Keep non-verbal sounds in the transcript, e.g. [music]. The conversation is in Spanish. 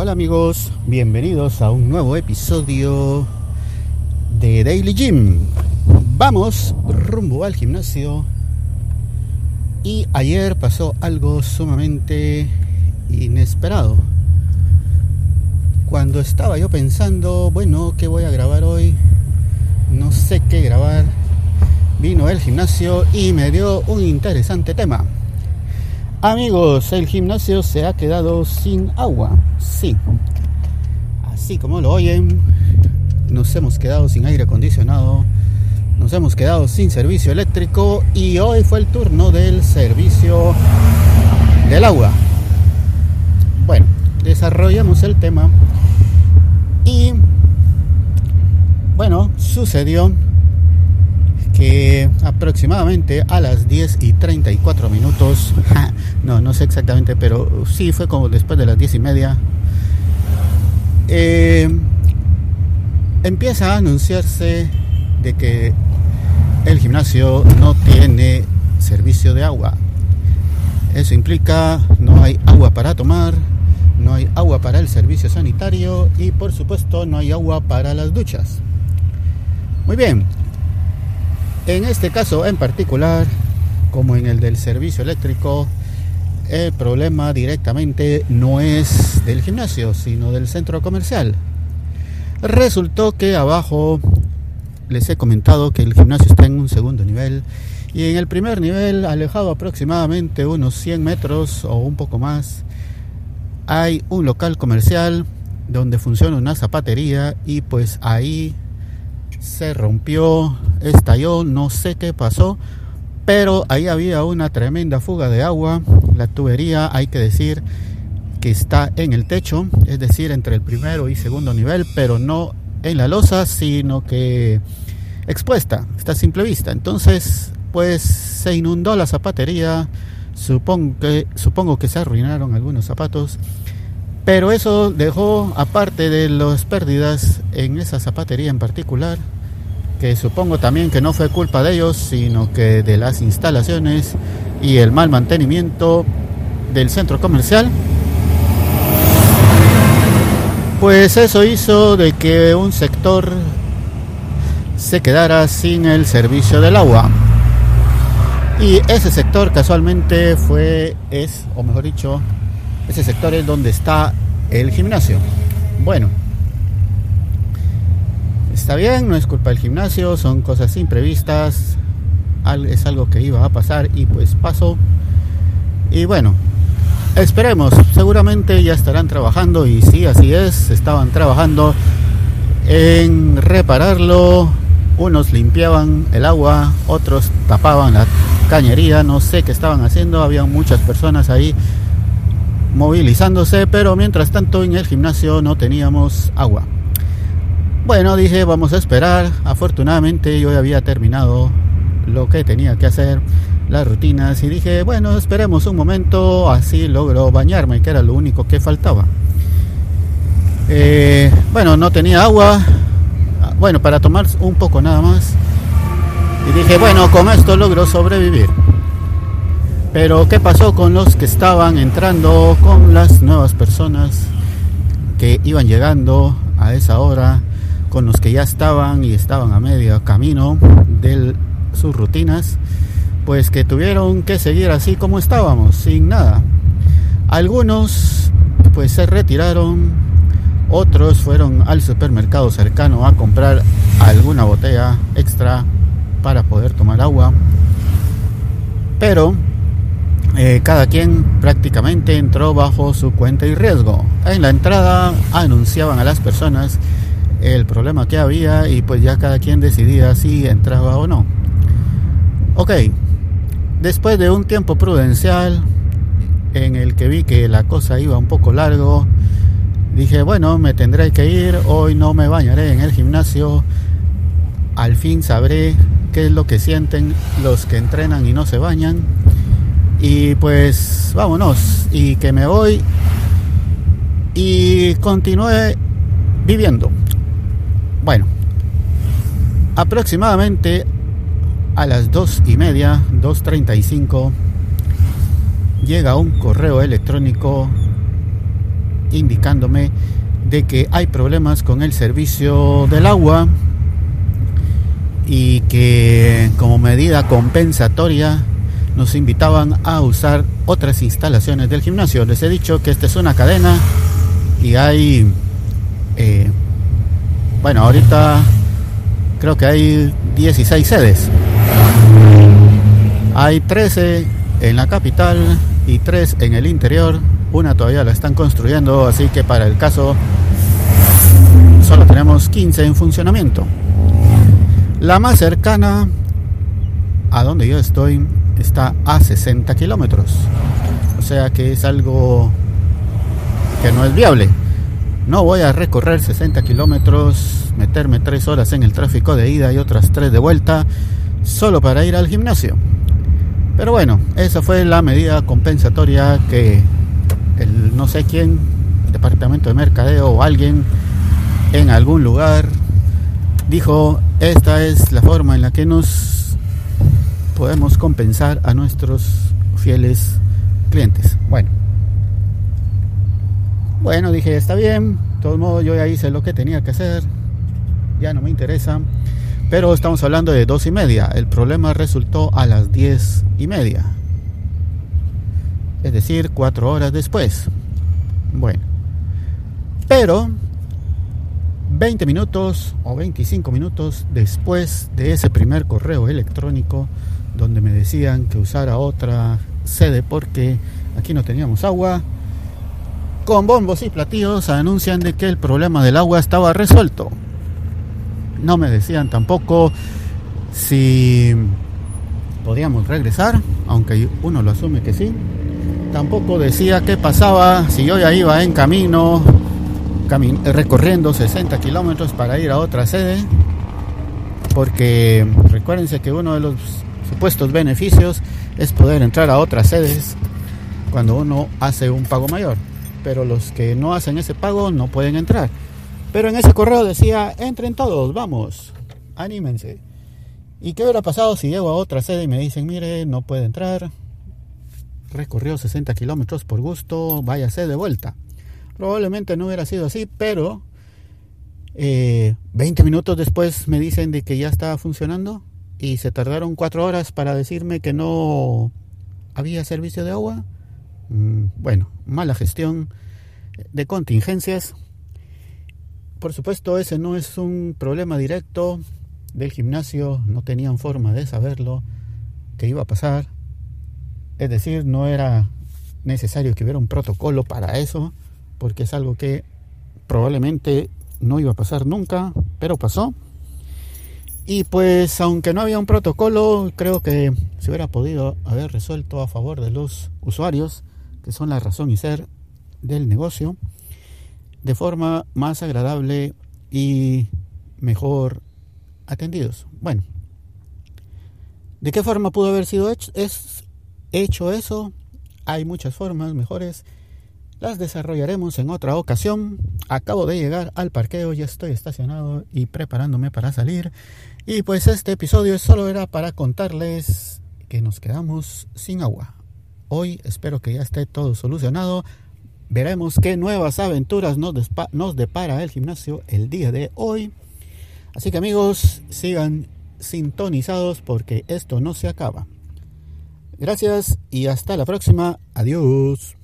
Hola amigos, bienvenidos a un nuevo episodio de Daily Gym. Vamos rumbo al gimnasio y ayer pasó algo sumamente inesperado. Cuando estaba yo pensando, bueno, ¿qué voy a grabar hoy? No sé qué grabar. Vino el gimnasio y me dio un interesante tema. Amigos, el gimnasio se ha quedado sin agua. Sí. Así como lo oyen, nos hemos quedado sin aire acondicionado, nos hemos quedado sin servicio eléctrico y hoy fue el turno del servicio del agua. Bueno, desarrollamos el tema y bueno, sucedió que aproximadamente a las 10 y 34 minutos, [laughs] no, no sé exactamente, pero sí fue como después de las 10 y media, eh, empieza a anunciarse de que el gimnasio no tiene servicio de agua. Eso implica no hay agua para tomar, no hay agua para el servicio sanitario y por supuesto no hay agua para las duchas. Muy bien, en este caso en particular, como en el del servicio eléctrico, el problema directamente no es del gimnasio, sino del centro comercial. Resultó que abajo les he comentado que el gimnasio está en un segundo nivel y en el primer nivel, alejado aproximadamente unos 100 metros o un poco más, hay un local comercial donde funciona una zapatería y pues ahí se rompió, estalló, no sé qué pasó, pero ahí había una tremenda fuga de agua. La tubería, hay que decir que está en el techo, es decir, entre el primero y segundo nivel, pero no en la losa, sino que expuesta, está a simple vista. Entonces, pues se inundó la zapatería, supongo que, supongo que se arruinaron algunos zapatos, pero eso dejó, aparte de las pérdidas en esa zapatería en particular, que supongo también que no fue culpa de ellos, sino que de las instalaciones y el mal mantenimiento del centro comercial. Pues eso hizo de que un sector se quedara sin el servicio del agua. Y ese sector casualmente fue, es, o mejor dicho, ese sector es donde está el gimnasio. Bueno, está bien, no es culpa del gimnasio, son cosas imprevistas, es algo que iba a pasar y pues pasó. Y bueno, esperemos, seguramente ya estarán trabajando y sí, así es, estaban trabajando en repararlo. Unos limpiaban el agua, otros tapaban la cañería, no sé qué estaban haciendo, había muchas personas ahí movilizándose, pero mientras tanto en el gimnasio no teníamos agua. Bueno, dije, vamos a esperar. Afortunadamente yo ya había terminado lo que tenía que hacer, las rutinas, y dije, bueno, esperemos un momento, así logro bañarme, que era lo único que faltaba. Eh, bueno, no tenía agua, bueno, para tomar un poco nada más. Y dije, bueno, con esto logro sobrevivir. Pero ¿qué pasó con los que estaban entrando, con las nuevas personas que iban llegando a esa hora? Con los que ya estaban y estaban a medio camino de sus rutinas, pues que tuvieron que seguir así como estábamos, sin nada. Algunos pues se retiraron, otros fueron al supermercado cercano a comprar alguna botella extra para poder tomar agua. Pero eh, cada quien prácticamente entró bajo su cuenta y riesgo. En la entrada anunciaban a las personas el problema que había y pues ya cada quien decidía si entraba o no. Ok, después de un tiempo prudencial en el que vi que la cosa iba un poco largo, dije, bueno, me tendré que ir, hoy no me bañaré en el gimnasio, al fin sabré qué es lo que sienten los que entrenan y no se bañan. Y pues vámonos, y que me voy y continúe viviendo. Bueno, aproximadamente a las 2 y media, 2.35, llega un correo electrónico indicándome de que hay problemas con el servicio del agua y que como medida compensatoria nos invitaban a usar otras instalaciones del gimnasio. Les he dicho que esta es una cadena y hay, eh, bueno, ahorita creo que hay 16 sedes. Hay 13 en la capital y 3 en el interior. Una todavía la están construyendo, así que para el caso solo tenemos 15 en funcionamiento. La más cercana a donde yo estoy está a 60 kilómetros. O sea que es algo que no es viable. No voy a recorrer 60 kilómetros, meterme 3 horas en el tráfico de ida y otras 3 de vuelta, solo para ir al gimnasio. Pero bueno, esa fue la medida compensatoria que el no sé quién, el departamento de mercadeo o alguien en algún lugar dijo, esta es la forma en la que nos podemos compensar a nuestros fieles clientes. Bueno, bueno, dije, está bien, de todos modos yo ya hice lo que tenía que hacer, ya no me interesa, pero estamos hablando de dos y media, el problema resultó a las diez y media, es decir, cuatro horas después. Bueno, pero 20 minutos o 25 minutos después de ese primer correo electrónico donde me decían que usara otra sede porque aquí no teníamos agua, con bombos y platillos anuncian de que el problema del agua estaba resuelto. No me decían tampoco si podíamos regresar, aunque uno lo asume que sí. Tampoco decía qué pasaba si yo ya iba en camino recorriendo 60 kilómetros para ir a otra sede, porque recuérdense que uno de los supuestos beneficios es poder entrar a otras sedes cuando uno hace un pago mayor, pero los que no hacen ese pago no pueden entrar. Pero en ese correo decía, entren todos, vamos, anímense. ¿Y qué hubiera pasado si llego a otra sede y me dicen, mire, no puede entrar, recorrió 60 kilómetros por gusto, váyase de vuelta? Probablemente no hubiera sido así, pero 20 eh, minutos después me dicen de que ya estaba funcionando y se tardaron 4 horas para decirme que no había servicio de agua. Mm, bueno, mala gestión de contingencias. Por supuesto, ese no es un problema directo del gimnasio, no tenían forma de saberlo que iba a pasar. Es decir, no era necesario que hubiera un protocolo para eso porque es algo que probablemente no iba a pasar nunca, pero pasó. Y pues aunque no había un protocolo, creo que se hubiera podido haber resuelto a favor de los usuarios, que son la razón y ser del negocio, de forma más agradable y mejor atendidos. Bueno, ¿de qué forma pudo haber sido hecho, es, hecho eso? Hay muchas formas mejores las desarrollaremos en otra ocasión. Acabo de llegar al parqueo, ya estoy estacionado y preparándome para salir. Y pues este episodio solo era para contarles que nos quedamos sin agua. Hoy espero que ya esté todo solucionado. Veremos qué nuevas aventuras nos, depara el gimnasio el día de hoy. Así que amigos, sigan sintonizados porque esto no se acaba. Gracias y hasta la próxima. Adiós.